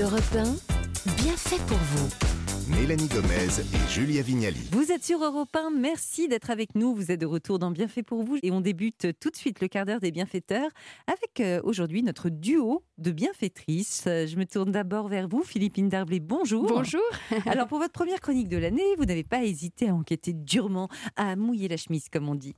Europe 1, bien fait pour vous. Mélanie Gomez et Julia Vignali. Vous êtes sur Europe 1, merci d'être avec nous. Vous êtes de retour dans Bienfait pour vous et on débute tout de suite le quart d'heure des bienfaiteurs avec euh, aujourd'hui notre duo de bienfaitrices. Je me tourne d'abord vers vous, Philippine Darblé. Bonjour. Bonjour. Alors pour votre première chronique de l'année, vous n'avez pas hésité à enquêter durement, à mouiller la chemise comme on dit.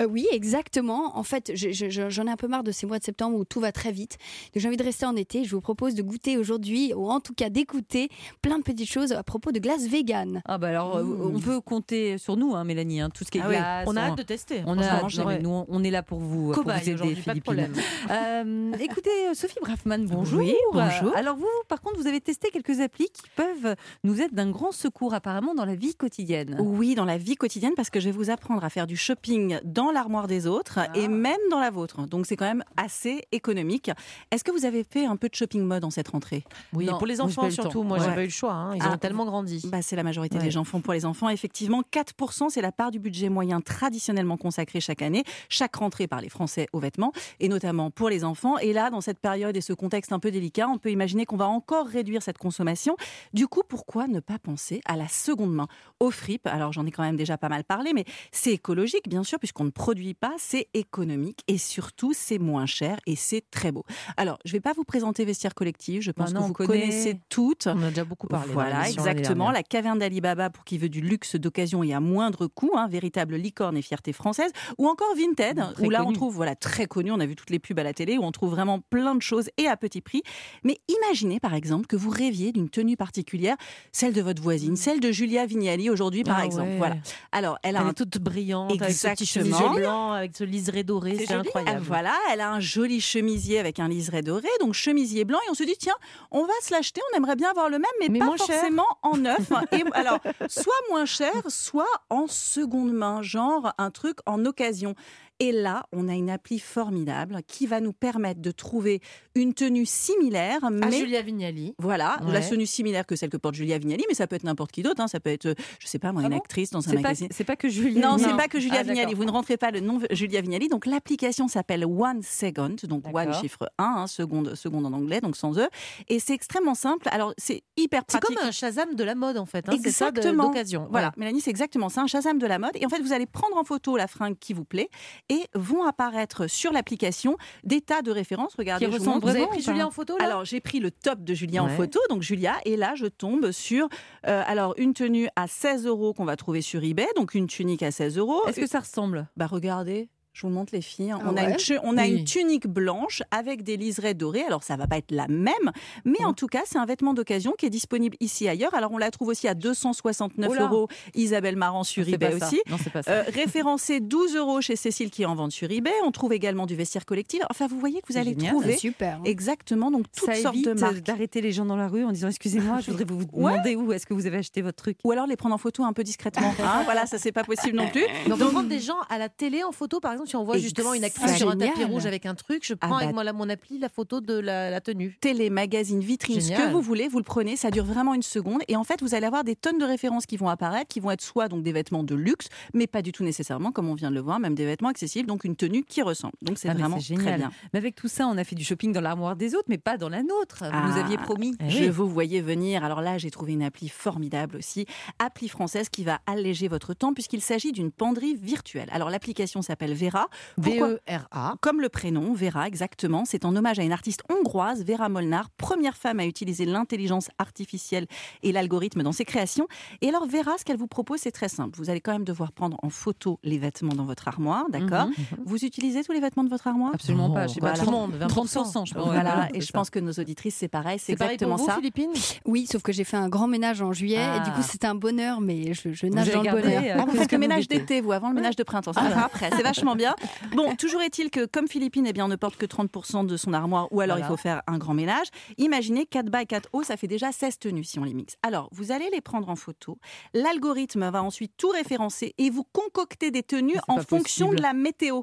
Euh, oui, exactement. En fait, je- je- je- j'en ai un peu marre de ces mois de septembre où tout va très vite. Donc j'ai envie de rester en été. Je vous propose de goûter aujourd'hui, ou en tout cas d'écouter, plein de petites choses à propos de glace vegan. Ah bah alors euh, on peut compter sur nous, hein, Mélanie, hein, tout ce qui est Ah oui, glace. on a hâte de tester. On a franchement. hâte, non, mais Ouais. nous, on est là pour vous, pour vous aider, pas de problème. Euh, écoutez, Sophie Braffman, bonjour. Oui, bonjour. Euh, Alors vous, par contre, vous avez testé quelques applis qui peuvent nous être d'un grand secours apparemment dans la vie quotidienne. Oui, dans la vie quotidienne, parce que je vais vous apprendre à faire du shopping dans l'armoire des autres Ah. et même dans la vôtre. Donc c'est quand même assez économique. Est-ce que vous avez fait un peu de shopping mode en cette rentrée? Oui, Non, pour les enfants surtout. Moi, Ouais. j'ai pas eu le choix. hein. Ils Ah, ont tellement grandi. bah, C'est la majorité Ouais. des gens font pour les enfants. Effectivement, 4%, c'est la part du budget moyen traditionnellement consacré chaque année, chaque rentrée par les Français aux vêtements, et notamment pour les enfants. Et là, dans cette période et ce contexte un peu délicat, on peut imaginer qu'on va encore réduire cette consommation. Du coup, pourquoi ne pas penser à la seconde main, au fripe Alors, j'en ai quand même déjà pas mal parlé, mais c'est écologique, bien sûr, puisqu'on ne produit pas, c'est économique, et surtout, c'est moins cher, et c'est très beau. Alors, je ne vais pas vous présenter Vestiaire Collectif, je pense non, que vous connaît. connaissez toutes. On a déjà beaucoup parlé. Voilà, exactement. La caverne d'Alibaba pour qui veut du luxe d'occasion et à moindre coût, hein, véritable licorne et fierté française. Ou encore Vinted, Très où là on trouve, voilà, très connu, on a vu toutes les pubs à la télé, où on trouve vraiment plein de choses et à petit prix. Mais imaginez par exemple que vous rêviez d'une tenue particulière, celle de votre voisine, celle de Julia Vignali aujourd'hui par Ah exemple. ouais. Voilà. Alors, elle a Elle un est toute brillante, avec ce petit Exactement. chemisier blanc, avec ce liseré doré, c'est Ah, incroyable. voilà, elle a un joli chemisier avec un liseré doré, donc chemisier blanc, et on se dit tiens, on va se l'acheter, on aimerait bien avoir le même, mais, Mais pas cher. forcément en neuf. et alors, soit moins cher, soit en seconde main, genre un truc en occasion. Et là, on a une appli formidable qui va nous permettre de trouver une tenue similaire, À mais Julia Vignali. voilà, Ouais. la tenue similaire que celle que porte Julia Vignali, mais ça peut être n'importe qui d'autre. hein. Ça peut être, euh, je sais pas, moi, Ah une bon actrice dans un C'est pas, magazine. c'est pas que Julien. Non, c'est Non. pas que Julia Ah, Vignali. Vous ne rentrez pas le nom Julia Vignali. Donc l'application s'appelle One Second, donc One chiffre 1, hein, seconde, seconde en anglais, donc sans E. Et c'est extrêmement simple. Alors c'est hyper C'est pratique. comme un Shazam de la mode, en fait. hein. C'est ça Exactement. d'occasion. Voilà, Ouais. Mélanie, c'est exactement ça, un Shazam de la mode. Et en fait, vous allez prendre en photo la fringue qui vous plaît et vont apparaître sur l'application des tas de références. Regardez, je vous. Vous avez pris Julia en photo, là Alors, j'ai pris le top de Julien en photo, donc Julia, et là, je tombe sur euh, alors une tenue à 16 euros qu'on va trouver sur eBay, donc une tunique à 16 euros. Est-ce que ça ressemble? Bah regardez, je vous montre les filles. Ah on a, une, tu- on a Oui. une tunique blanche avec des liserés dorés. Alors ça va pas être la même, mais en tout cas c'est un vêtement d'occasion qui est disponible ici ailleurs. Alors on la trouve aussi à 269 Oh là. euros. Isabelle Marant sur eBay aussi. Non, c'est pas ça. Euh, référencé 12 euros chez Cécile qui est en vente sur eBay. On trouve également du vestiaire collectif. Enfin, vous voyez que vous allez génial. trouver Super. exactement donc toutes ça sortes évite de marques. d'arrêter les gens dans la rue en disant excusez-moi, je voudrais vous Ouais. demander où est-ce que vous avez acheté votre truc. Ou alors les prendre en photo un peu discrètement. hein. voilà, ça c'est pas possible non plus. Donc, on prend des gens à la télé en photo, par exemple, si on voit justement une actrice sur un tapis Génial. rouge avec un truc, je Ah prends bah. avec moi, la- mon appli la photo de la, la tenue. télé, magazine, vitrine, ce que Génial. vous voulez, vous le prenez, ça dure vraiment une seconde. Et en fait, vous allez avoir des tonnes de références qui vont apparaître, qui vont être soit donc des vêtements de luxe, mais pas du tout nécessairement, comme on vient de le voir, même des vêtements accessibles, donc une tenue qui ressemble. Donc c'est Ah, vraiment c'est très génial. bien. Mais avec tout ça, on a fait du shopping dans l'armoire des autres, mais pas dans la nôtre. Vous Ah. nous aviez promis. Eh Je oui. vous voyais venir. Alors là, j'ai trouvé une appli formidable aussi, appli française qui va alléger votre temps puisqu'il s'agit d'une penderie virtuelle. Alors l'application s'appelle Vera. V-E-R-A. Comme le prénom, Vera, exactement. C'est en hommage à une artiste hongroise, Vera Molnar, première femme à utiliser l'intelligence artificielle et l'algorithme dans ses créations. Et alors, Vera, ce qu'elle vous propose, c'est très simple. Vous allez quand même devoir prendre en photo les vêtements dans votre armoire, d'accord Mhm. Vous utilisez tous les vêtements de votre armoire? Absolument pas. Je sais pas, tout le monde, 30%, je pense. Voilà, et je ça. pense que nos auditrices, c'est pareil, c'est C'est pareil pour exactement vous, ça. Philippine? Oui, sauf que j'ai fait un grand ménage en juillet et du Ah. coup c'était un bonheur, mais je, je nage dans le bonheur. euh, Ah, vous faites le ménage d'été, vous, avant le ménage de printemps. Ça faire après, c'est vachement bien. Bon, toujours est-il que comme Philippine, eh bien, ne porte que 30% de son armoire, ou alors Voilà. il faut faire un grand ménage. Imaginez 4 bas et 4 hauts, ça fait déjà 16 tenues si on les mixe. Alors, vous allez les prendre en photo. L'algorithme va ensuite tout référencer et vous concocter des tenues en fonction possible. de la météo.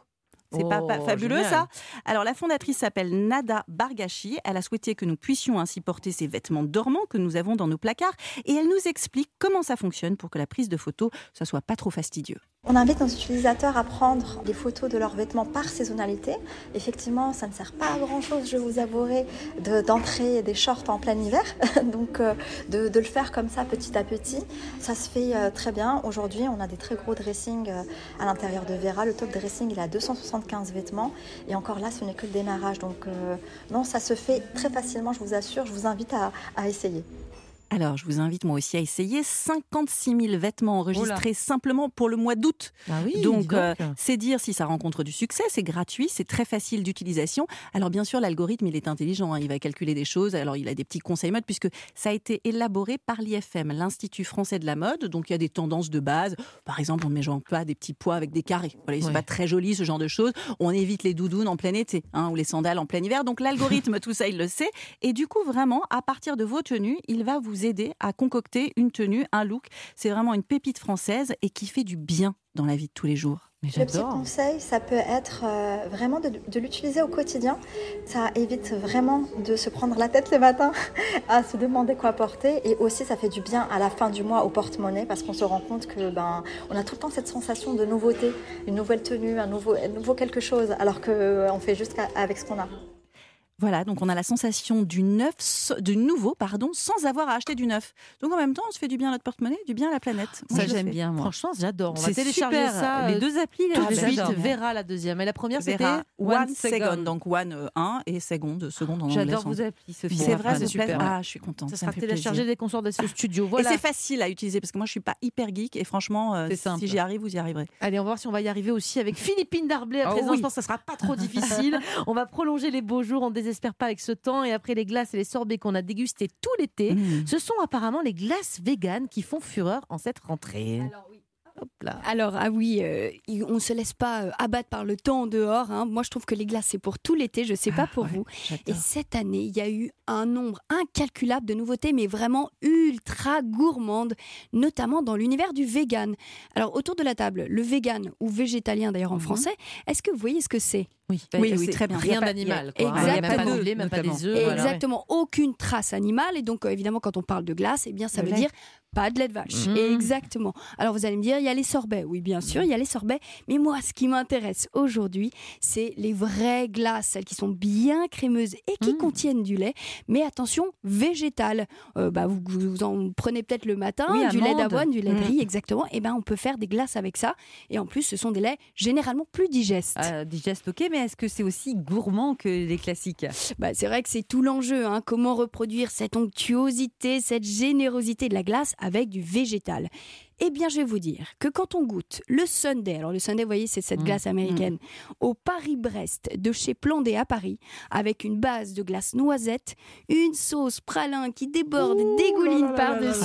C'est pas, pas Oh, fabuleux génial. ça? Alors la fondatrice s'appelle Nada Bargashi. Elle a souhaité que nous puissions ainsi porter ces vêtements dormants que nous avons dans nos placards et elle nous explique comment ça fonctionne pour que la prise de photo ça soit pas trop fastidieux. On invite nos utilisateurs à prendre des photos de leurs vêtements par saisonnalité. Effectivement, ça ne sert pas à grand chose, je vous avouerai, de- d'entrer des shorts en plein hiver. Donc, euh, de, le faire comme ça petit à petit, ça se fait euh, très bien. Aujourd'hui, on a des très gros dressings euh, à l'intérieur de Vera. Le top dressing, il a 275 vêtements. Et encore là, ce n'est que le démarrage. Donc, non, ça se fait très facilement, je vous assure. Je vous invite à essayer. Alors, je vous invite moi aussi à essayer 56 000 vêtements enregistrés simplement pour le mois d'août. Ah oui, dis Donc, euh, c'est dire si ça rencontre du succès, c'est gratuit, c'est très facile d'utilisation. Alors, bien sûr, l'algorithme, il est intelligent, hein, il va calculer des choses. Alors, il a des petits conseils mode, puisque ça a été élaboré par l'IFM, l'Institut français de la mode. Donc, il y a des tendances de base. Par exemple, on ne met genre pas des petits pois avec des carrés. Voilà, c'est Ouais. pas très joli, ce genre de choses. On évite les doudounes en plein été, hein, ou les sandales en plein hiver. Donc, l'algorithme, tout ça, il le sait. Et du coup, vraiment, à partir de vos tenues, il va vous aider à concocter une tenue, un look. C'est vraiment une pépite française et qui fait du bien dans la vie de tous les jours. Mais Le petit conseil, ça peut être euh, vraiment de, de l'utiliser au quotidien. Ça évite vraiment de se prendre la tête le matin à se demander quoi porter. Et aussi, ça fait du bien à la fin du mois au porte-monnaie parce qu'on se rend compte que ben, on a tout le temps cette sensation de nouveauté, une nouvelle tenue, un nouveau, un nouveau quelque chose, alors qu'on fait juste avec ce qu'on a. Voilà, donc on a la sensation du neuf, du nouveau, pardon, sans avoir à acheter du neuf. Donc en même temps, on se fait du bien à notre porte-monnaie, du bien à la planète. Moi, Ça, j'aime bien, moi. Franchement, j'adore. On va C'est télécharger super. ça. Les euh, deux applis, là, tout de suite. Vera la deuxième. Et la première, c'était Vera, One one, second. second. donc one 1 et second, seconde en anglais. J'adore vos applis, Sophie. C'est vrai, Ça c'est super. Ah, je suis contente. Ça ça sera téléchargé dès qu'on sort de ce studio. Voilà. Et c'est facile à utiliser parce que moi je suis pas hyper geek et franchement, euh, si j'y arrive, vous y arriverez. Allez, on va voir si on va y arriver aussi avec Philippine Darblay à 13 ans. oui. Je pense que ça sera pas trop difficile. on va prolonger les beaux jours. Ne désespère pas avec ce temps. Et après les glaces et les sorbets qu'on a dégustés tout l'été, Mmh. ce sont apparemment les glaces véganes qui font fureur en cette rentrée. Hop là. Alors, ah oui, euh, on ne se laisse pas euh, abattre par le temps dehors. hein. Moi, je trouve que les glaces, c'est pour tout l'été. Je ne sais pas pour vous. Et cette année, il y a eu un nombre incalculable de nouveautés, mais vraiment ultra gourmandes, notamment dans l'univers du vegan. Alors, autour de la table, le vegan ou végétalien d'ailleurs en Mhm. français, est-ce que vous voyez ce que c'est? Oui, Oui, oui, très bien. Rien Il y a pas- d'animal. pas Exactement. de lait, même pas des œufs. voilà, ouais. Exactement, aucune trace animale. Et donc, euh, évidemment, quand on parle de glace, eh bien, ça Le veut lait. dire pas de lait de vache. Mhm. Exactement. Alors, vous allez me dire, il y a les sorbets. Oui, bien sûr, il y a les sorbets. Mais moi, ce qui m'intéresse aujourd'hui, c'est les vraies glaces, celles qui sont bien crémeuses et qui Mhm. contiennent du lait. Mais attention, végétal. Euh, bah, vous, vous en prenez peut-être le matin, Oui, du lait d'avoine, du lait de Mhm. riz, exactement. Et ben, on peut faire des glaces avec ça. Et en plus, ce sont des laits généralement plus digestes. Euh, digeste, ok, mais est-ce que c'est aussi gourmand que les classiques? Bah, c'est vrai que c'est tout l'enjeu. hein. Comment reproduire cette onctuosité, cette générosité de la glace avec du végétal? Eh bien, je vais vous dire que quand on goûte le Sunday, alors le Sunday, vous voyez, c'est cette Mmh, glace américaine, au Paris-Brest de chez Plandé à Paris, avec une base de glace noisette, une sauce pralin qui déborde dégouline par-dessus,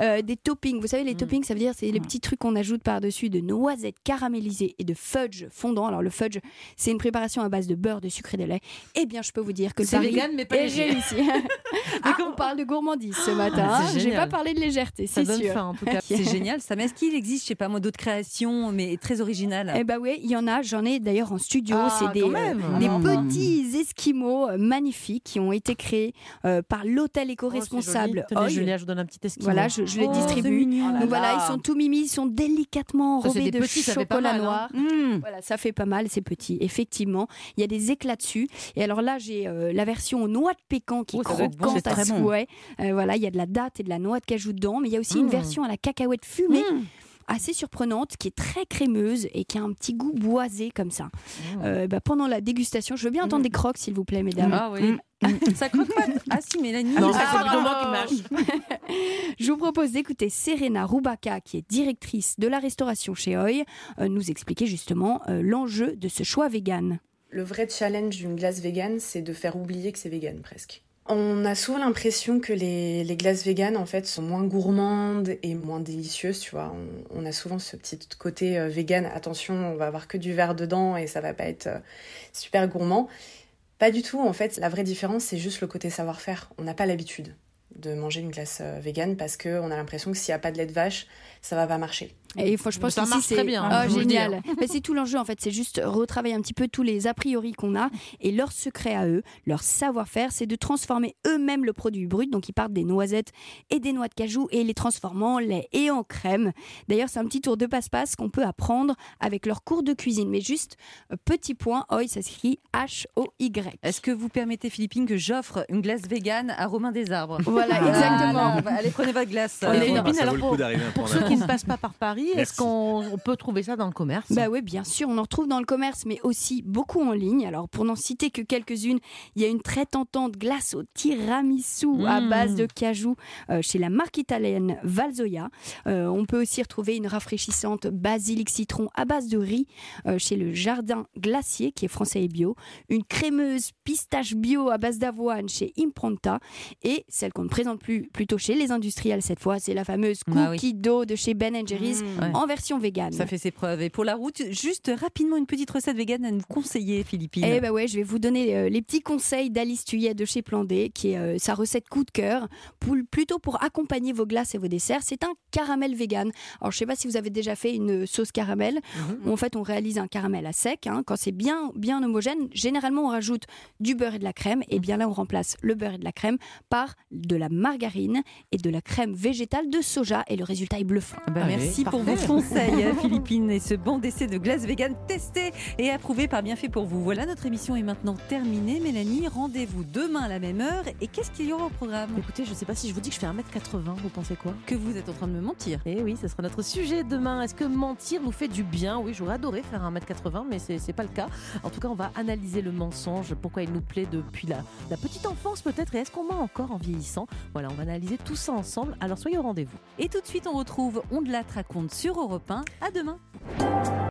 euh, des toppings. Vous savez, les Mm. toppings, ça veut dire c'est les Mm. petits trucs qu'on ajoute par-dessus de noisettes caramélisées et de fudge fondant. Alors le fudge, c'est une préparation à base de beurre, de sucre et de lait. Eh bien, je peux vous dire que le C'est vegan, mais pas léger. réussi. ah, on parle de gourmandise ce matin. Ah, c'est Je vais pas parler de légèreté, c'est sûr. faim en tout cas. C'est génial ça. Mais est-ce qu'il existe, je sais pas moi, d'autres créations, mais très originales? Eh ben oui, il y en a. J'en ai d'ailleurs en studio. Ah, c'est des, euh, des Mmh. petits esquimaux euh, magnifiques qui ont été créés euh, par l'hôtel Oh, éco-responsable Oi. Julia, je vous donne un petit esquimau. Voilà, je, je les Oh, distribue. Donc voilà, ils sont tout mimi, ils sont délicatement enrobés de petits, chocolat mal, hein. noir. Mmh. Voilà, ça fait pas mal, c'est petit. Effectivement, il y a des éclats dessus. Et alors là, j'ai euh, la version aux noix de pécan qui est Oh, bon, croquante c'est à très bon. souhait. Euh, voilà, il y a de la date et de la noix de cajou dedans, mais il y a aussi une Mm. version à la cacahuète fumée. Mmh. assez surprenante, qui est très crémeuse et qui a un petit goût boisé comme ça. Euh, bah, pendant la dégustation, je veux bien entendre des crocs, s'il vous plaît, mesdames. Ah oui. Ça croque pas. Ah si, Mélanie. Non, ça croque. qui mâche. Je vous propose d'écouter Serena Rubaka, qui est directrice de la restauration chez Oi, euh, nous expliquer justement euh, l'enjeu de ce choix vegan. Le vrai challenge d'une glace végane, c'est de faire oublier que c'est vegan presque. On a souvent l'impression que les, glaces véganes en fait sont moins gourmandes et moins délicieuses, tu vois. On, on a souvent ce petit côté euh, vegan, attention, on va avoir que du verre dedans et ça va pas être euh, super gourmand. Pas du tout, en fait, la vraie différence c'est juste le côté savoir-faire. On n'a pas l'habitude de manger une glace euh, végane parce qu'on a l'impression que s'il n'y a pas de lait de vache, ça va pas marcher. Et faut- je pense Ça marche c'est très bien, Ah, dis, génial. Mais c'est tout l'enjeu en fait, c'est juste retravailler un petit peu tous les a priori qu'on a et leur secret à eux, leur savoir-faire, c'est de transformer eux-mêmes le produit brut. Donc ils partent des noisettes et des noix de cajou et les transformant en lait et en crème. D'ailleurs, c'est un petit tour de passe-passe qu'on peut apprendre avec leur cours de cuisine. Mais juste euh, petit point, oi, ça s'écrit H-O-Y. Est-ce que vous permettez, Philippine, que j'offre une glace végane à Romain des Arbres? Voilà, Ah, exactement. allez, prenez votre glace. On Euh, vaut alors pour- Pour ceux qui ne passent pas par Paris, est-ce qu'on on peut trouver ça dans le commerce Bah oui, bien sûr, on en retrouve dans le commerce, mais aussi beaucoup en ligne. Alors, pour n'en citer que quelques-unes, il y a une très tentante glace au tiramisu à Mmh. base de cajou euh, chez la marque italienne Valzoia. Euh, on peut aussi retrouver une rafraîchissante basilic citron à base de riz euh, chez le Jardin Glacier, qui est français et bio. Une crémeuse pistache bio à base d'avoine chez Impronta. Et celle qu'on ne présente plus plutôt chez les industriels cette fois, c'est la fameuse Ah oui. cookie dough de chez Ben Jerry's Ouais. en version végane. Ça fait ses preuves. Et pour la route, juste rapidement une petite recette végane à nous conseiller, Philippine. Eh ben ouais, je vais vous donner euh, les petits conseils d'Alice Tuyet de chez Plan D, qui est euh, sa recette coup de cœur, pour- plutôt pour accompagner vos glaces et vos desserts. C'est un caramel vegan. Alors je sais pas si vous avez déjà fait une sauce caramel. Mhm. En fait, on réalise un caramel à sec. hein. Quand c'est bien bien homogène, généralement on rajoute du beurre et de la crème. Et bien là, on remplace le beurre et de la crème par de la margarine et de la crème végétale de soja. Et le résultat est bluffant. Ah bah, Allez, merci pour. Vos conseils, Philippine, et ce bon d'essai de glace vegan testé et approuvé par Bienfait pour vous. Voilà, notre émission est maintenant terminée. Mélanie, rendez-vous demain à la même heure. Et qu'est-ce qu'il y aura au programme? Écoutez, je sais pas si je vous dis que je fais 1m80, vous pensez quoi? Que vous êtes en train de me mentir. Eh oui, ce sera notre sujet demain. Est-ce que mentir vous fait du bien? Oui, j'aurais adoré faire 1m80, mais c'est c'est pas le cas. En tout cas, on va analyser le mensonge, pourquoi il nous plaît depuis la, la petite enfance peut-être, et est-ce qu'on ment encore en vieillissant? Voilà, on va analyser tout ça ensemble. Alors soyez au rendez-vous. Et tout de suite, on retrouve On de la raconte sur Europe 1. À demain.